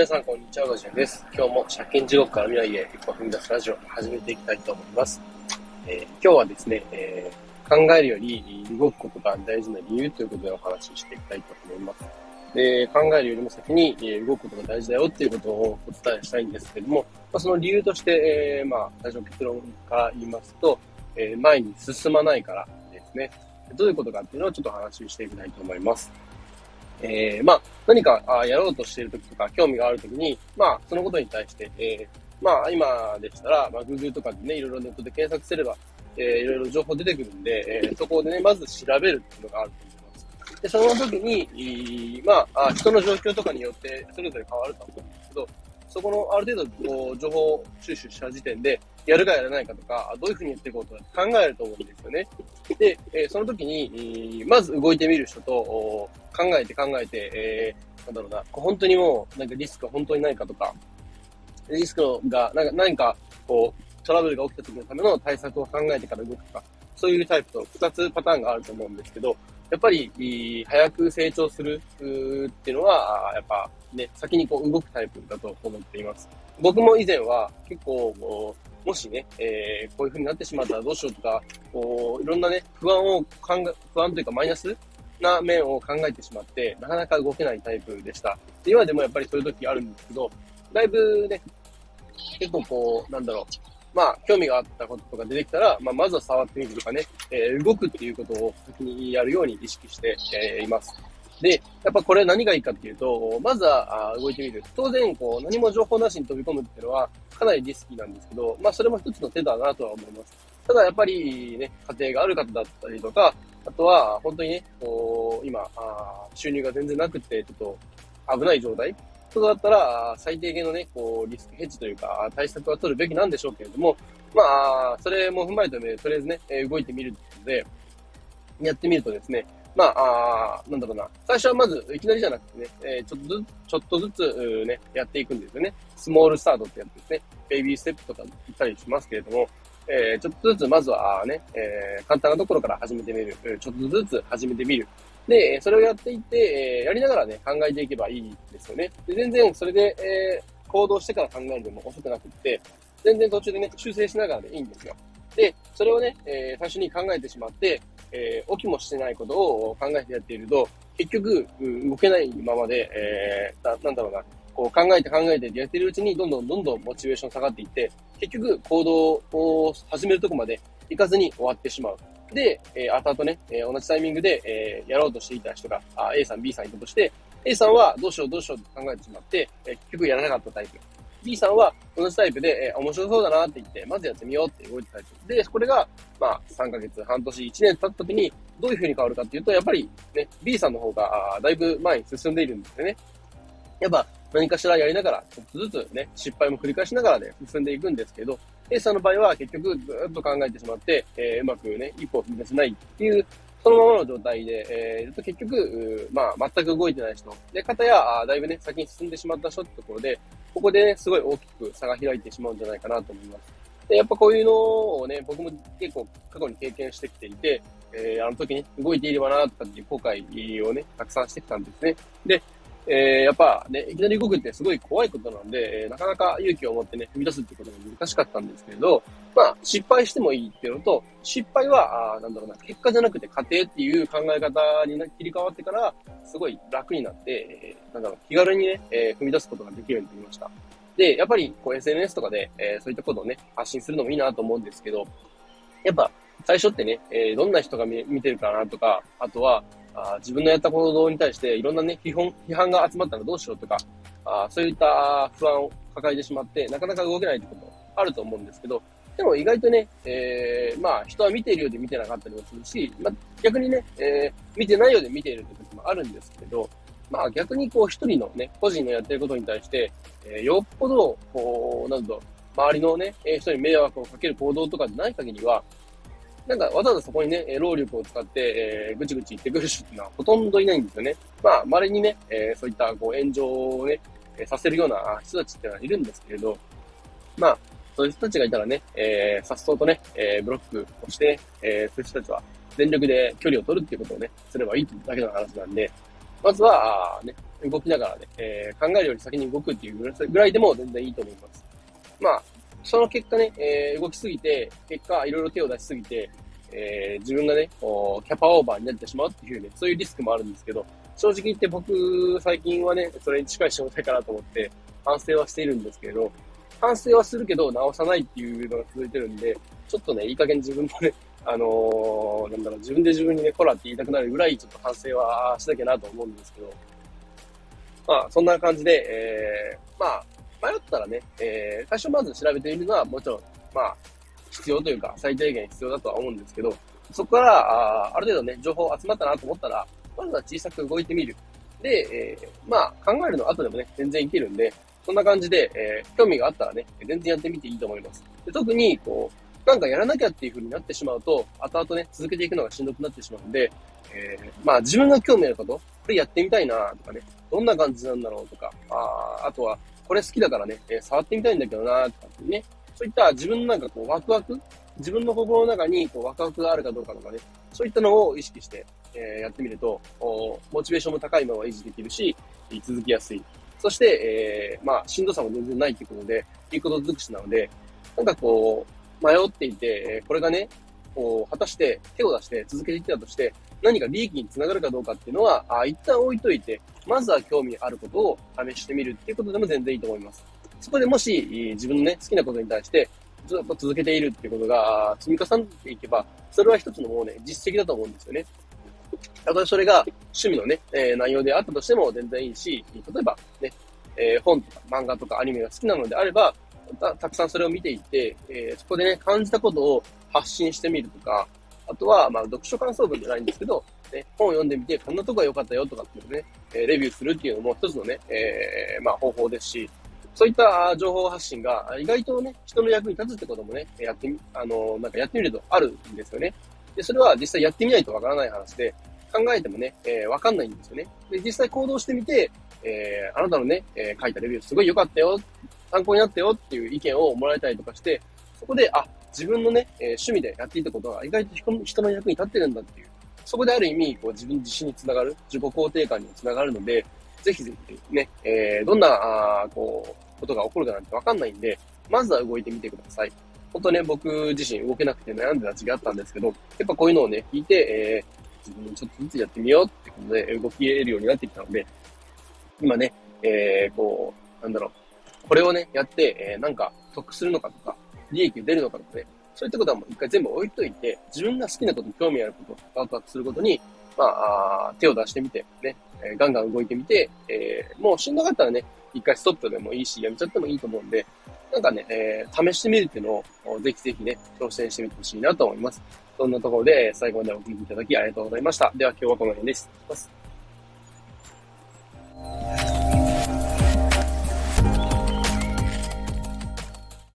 皆さん、こんにちは。ごじゅんです。今日も借金地獄から未来へ一歩踏み出すラジオを始めていきたいと思います。えー、今日はですね、えー、考えるより動くことが大事な理由ということでお話ししていきたいと思います。で、考えるよりも先にえ動くことが大事だよっていうことをお伝えしたいんですけども、まあ、その理由として、えー、まあ、最初の結論から言いますと、え、前に進まないからですね。どういうことかっていうのをちょっと話していきたいと思います。えー、まあ、何かあやろうとしているときとか、興味があるときに、まあ、そのことに対して、えー、まあ、今でしたら、まあ、Google とかでね、いろいろネットで検索すれば、えー、いろいろ情報出てくるんで、えー、そこでね、まず調べるっていうのがあると思います。で、その時に、まあ、人の状況とかによってそれぞれ変わると思うんですけど、そこのある程度こう情報収集した時点で、やるかやらないかとか、どういうふうにやっていこうとか考えると思うんですよね。で、えその時に、まず動いてみる人と、考えて考えて、えー、なんだろうな、本当にもう、なんかリスクが本当にないかとか、リスクが、なんか、何か、こう、トラブルが起きた時のための対策を考えてから動くとか、そういうタイプと2つパターンがあると思うんですけど、やっぱり、早く成長するっていうのは、やっぱね、先にこう動くタイプだと思っています。僕も以前は結構、もしね、えー、こういう風になってしまったらどうしようとか、こう、いろんなね、不安を考え、不安というかマイナスな面を考えてしまって、なかなか動けないタイプでした。で今でもやっぱりそういう時あるんですけど、だいぶね、結構こう、なんだろう、まあ、興味があったこととか出てきたら、まあ、まずは触ってみるとかね、えー、動くっていうことを先にやるように意識して、えー、います。で、やっぱこれ何がいいかっていうと、まずは動いてみる。当然、こう、何も情報なしに飛び込むっていうのは、かなりリスキーなんですけど、まあ、それも一つの手だなとは思います。ただ、やっぱりね、家庭がある方だったりとか、あとは、本当にね、こう、今、あ収入が全然なくて、ちょっと危ない状態そうだったら、最低限のね、こう、リスクヘッジというか、対策は取るべきなんでしょうけれども、まあ、それも踏まえてね、とりあえずね、動いてみるので、やってみるとですね、まあ、あなんだろうな。最初はまず、いきなりじゃなくてね、えー、ちょっとずつ、ちょっとずつ、ね、やっていくんですよね。スモールスタートってやつですね。ベイビーステップとか言ったりしますけれども、えー、ちょっとずつ、まずはね、えー、簡単なところから始めてみる。ちょっとずつ始めてみる。で、それをやっていって、えー、やりながらね、考えていけばいいですよね。で全然、それで、えー、行動してから考えるでも遅くなくって、全然途中でね、修正しながらでいいんですよ。で、それをね、えー、最初に考えてしまって、えー、起きもしてないことを考えてやっていると、結局、動けないままで、えー、ななんだろうな、こう考えて考えてやってるうちに、どんどんどんどんモチベーション下がっていって、結局行動を始めるとこまで行かずに終わってしまう。で、えー、後々ね、えー、同じタイミングで、えー、やろうとしていた人が、あ A さん、B さんいたとして、A さんはどうしようどうしようと考えてしまって、えー、結局やらなかったタイプ。B さんは同じタイプで、えー、面白そうだなって言って、まずやってみようって動いてたタイプ。で、これが、まあ、3ヶ月、半年、1年経った時に、どういう風に変わるかっていうと、やっぱりね、B さんの方が、あだいぶ前に進んでいるんですよね。やっぱ、何かしらやりながら、ちょっとずつね、失敗も繰り返しながらね、進んでいくんですけど、A さんの場合は結局ずっと考えてしまって、えー、うまくね、一歩踏み出せないっていう、そのままの状態で、えー、いると結局、まあ、全く動いてない人。で、方や、だいぶね、先に進んでしまった人ってところで、ここで、すごい大きく差が開いてしまうんじゃないかなと思います。で、やっぱこういうのをね、僕も結構過去に経験してきていて、えー、あの時に動いていればな、とかっていう後悔をね、たくさんしてきたんですね。で、えー、やっぱね、いきなり動くってすごい怖いことなんで、えー、なかなか勇気を持ってね、踏み出すってことが難しかったんですけれど、まあ、失敗してもいいっていうのと、失敗は、あなんだろうな、結果じゃなくて過程っていう考え方に切り替わってから、すごい楽になって、えー、なんだろう、気軽にね、えー、踏み出すことができるようになりました。で、やっぱり、こう SNS とかで、えー、そういったことをね、発信するのもいいなと思うんですけど、やっぱ、最初ってね、えー、どんな人が見てるかなとか、あとは、あ自分のやった行動に対していろんなね、批判、批判が集まったらどうしようとか、あそういった不安を抱えてしまって、なかなか動けないってこともあると思うんですけど、でも意外とね、えー、まあ人は見ているようで見てなかったりもするし、まあ、逆にね、えー、見てないようで見ているってこともあるんですけど、まあ逆にこう一人のね、個人のやってることに対して、えー、よっぽど、こう、なんだ、周りのね、人に迷惑をかける行動とかでない限りは、なんかわざわざそこにね、労力を使って、えー、ぐちぐち言ってくる人っていうのはほとんどいないんですよね。まあ、稀にね、えー、そういったこう炎上をね、えさせるような人たちっていうのはいるんですけれど、まあ、そういう人たちがいたらね、えー、さっそうとね、え、ブロックをして、え、そういう人たちは全力で距離を取るっていうことをね、すればいいだけの話なんで、まずは、ね、動きながらね、え、考えるより先に動くっていうぐらいでも全然いいと思います。まあ、その結果ね、えー、動きすぎて、結果いろいろ手を出しすぎて、えー、自分がね、こう、キャパオーバーになってしまうっていうね、そういうリスクもあるんですけど、正直言って僕、最近はね、それに近い仕事かなと思って、反省はしているんですけど、反省はするけど直さないっていうのが続いてるんで、ちょっとね、いい加減自分もね、あのー、なんだろう、自分で自分にね、コラって言いたくなるぐらい、ちょっと反省はしなきゃなと思うんですけど、まあ、そんな感じで、えー、まあ、迷ったらね、えー、最初まず調べてみるのはもちろん、まあ、必要というか、最低限必要だとは思うんですけど、そこから、あある程度ね、情報集まったなと思ったら、まずは小さく動いてみる。で、えー、まあ、考えるの後でもね、全然いけるんで、そんな感じで、えー、興味があったらね、全然やってみていいと思います。で特に、こう、なんかやらなきゃっていう風になってしまうと、後々ね、続けていくのがしんどくなってしまうんで、えー、まあ自分が興味あること、これやってみたいなとかね、どんな感じなんだろうとか、ああとは、これ好きだからね、えー、触ってみたいんだけどなとかってね、そういった自分のなんかこうワクワク、自分の心の中にこうワクワクがあるかどうかとかね、そういったのを意識して、えー、やってみると、モチベーションも高いまま維持できるし、続きやすい。そして、えー、まあ、しんどさも全然ないってことで、いいこと尽くしなので、なんかこう、迷っていて、これがね、こう、果たして手を出して続けていったとして、何か利益につながるかどうかっていうのは、あ一旦置いといて、まずは興味あることを試してみるっていうことでも全然いいと思います。そこでもし、自分のね、好きなことに対して、ずっと続けているっていうことが積み重ねていけば、それは一つのもうね、実績だと思うんですよね。たとえそれが趣味のね、えー、内容であったとしても全然いいし、例えばね、えー、本とか漫画とかアニメが好きなのであれば、たたくさんそれを見ていって、えー、そこでね、感じたことを発信してみるとか、あとは、まあ、読書感想文じゃないんですけど、ね、本を読んでみて、こんなとこが良かったよとかっていうね、えレビューするっていうのも一つのね、えー、まあ、方法ですし、そういった情報発信が意外とね、人の役に立つってこともね、やってみ、あの、なんかやってみるとあるんですよね。で、それは実際やってみないとわからない話で、考えてもね、えー、わかんないんですよね。で、実際行動してみて、えー、あなたのね、えー、書いたレビューすごい良かったよ、参考になったよっていう意見をもらえたりとかして、そこで、あ、自分のね、えー、趣味でやっていたことが意外と人の役に立ってるんだっていう、そこである意味、こう自分自身につながる、自己肯定感につながるので、ぜひぜひね、えー、どんな、あこう、ことが起こるかなんてわかんないんで、まずは動いてみてください。本当ね、僕自身動けなくて悩んでた時期あったんですけど、やっぱこういうのをね、聞いて、えー、自分にちょっとずつやってみようってことで動き得るようになってきたので、今ね、えー、こう、なんだろう、これをね、やって、えー、なんか得するのかとか、利益が出るのかとかね、そういったことはもう一回全部置いといて、自分が好きなこと、興味あること、ワクワクすることに、まあ、手を出してみて、ね、えー、ガンガン動いてみて、えー、もうしんどかったらね、一回ストップでもいいし、やめちゃってもいいと思うんで、なんかね、えー、試してみるっていうのを、ぜひぜひね、挑戦してみてほしいなと思います。そんなところで、最後までお聴きいただきありがとうございました。では今日はこの辺で失礼します。